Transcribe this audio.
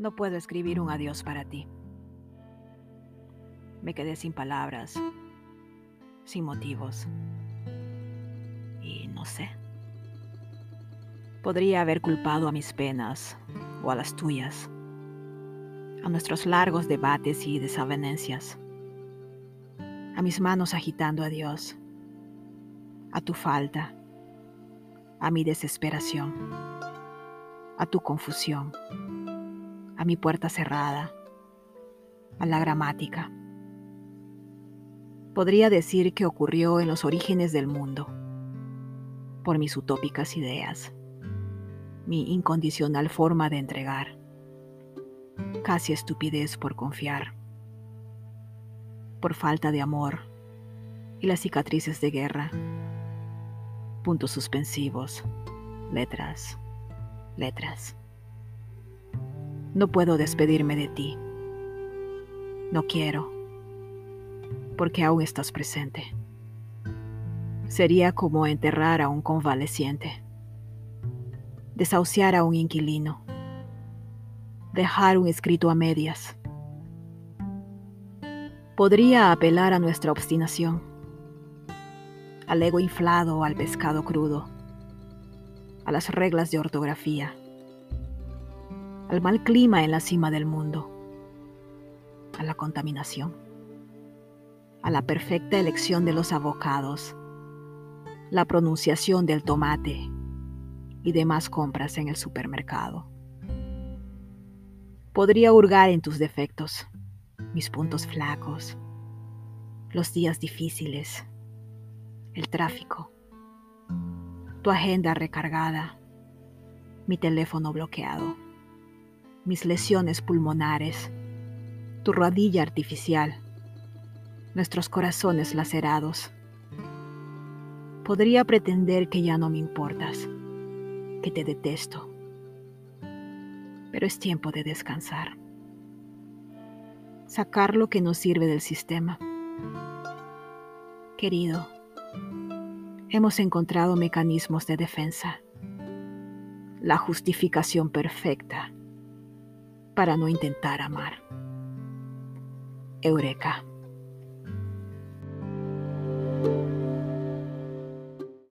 No puedo escribir un adiós para ti. Me quedé sin palabras, sin motivos. Y no sé. Podría haber culpado a mis penas o a las tuyas, a nuestros largos debates y desavenencias, a mis manos agitando a Dios, a tu falta, a mi desesperación, a tu confusión a mi puerta cerrada, a la gramática. Podría decir que ocurrió en los orígenes del mundo, por mis utópicas ideas, mi incondicional forma de entregar, casi estupidez por confiar, por falta de amor y las cicatrices de guerra, puntos suspensivos, letras, letras. No puedo despedirme de ti. No quiero, porque aún estás presente. Sería como enterrar a un convaleciente, desahuciar a un inquilino, dejar un escrito a medias. Podría apelar a nuestra obstinación, al ego inflado al pescado crudo, a las reglas de ortografía al mal clima en la cima del mundo, a la contaminación, a la perfecta elección de los abocados, la pronunciación del tomate y demás compras en el supermercado. Podría hurgar en tus defectos, mis puntos flacos, los días difíciles, el tráfico, tu agenda recargada, mi teléfono bloqueado mis lesiones pulmonares, tu rodilla artificial, nuestros corazones lacerados. Podría pretender que ya no me importas, que te detesto, pero es tiempo de descansar, sacar lo que nos sirve del sistema. Querido, hemos encontrado mecanismos de defensa, la justificación perfecta para no intentar amar. Eureka.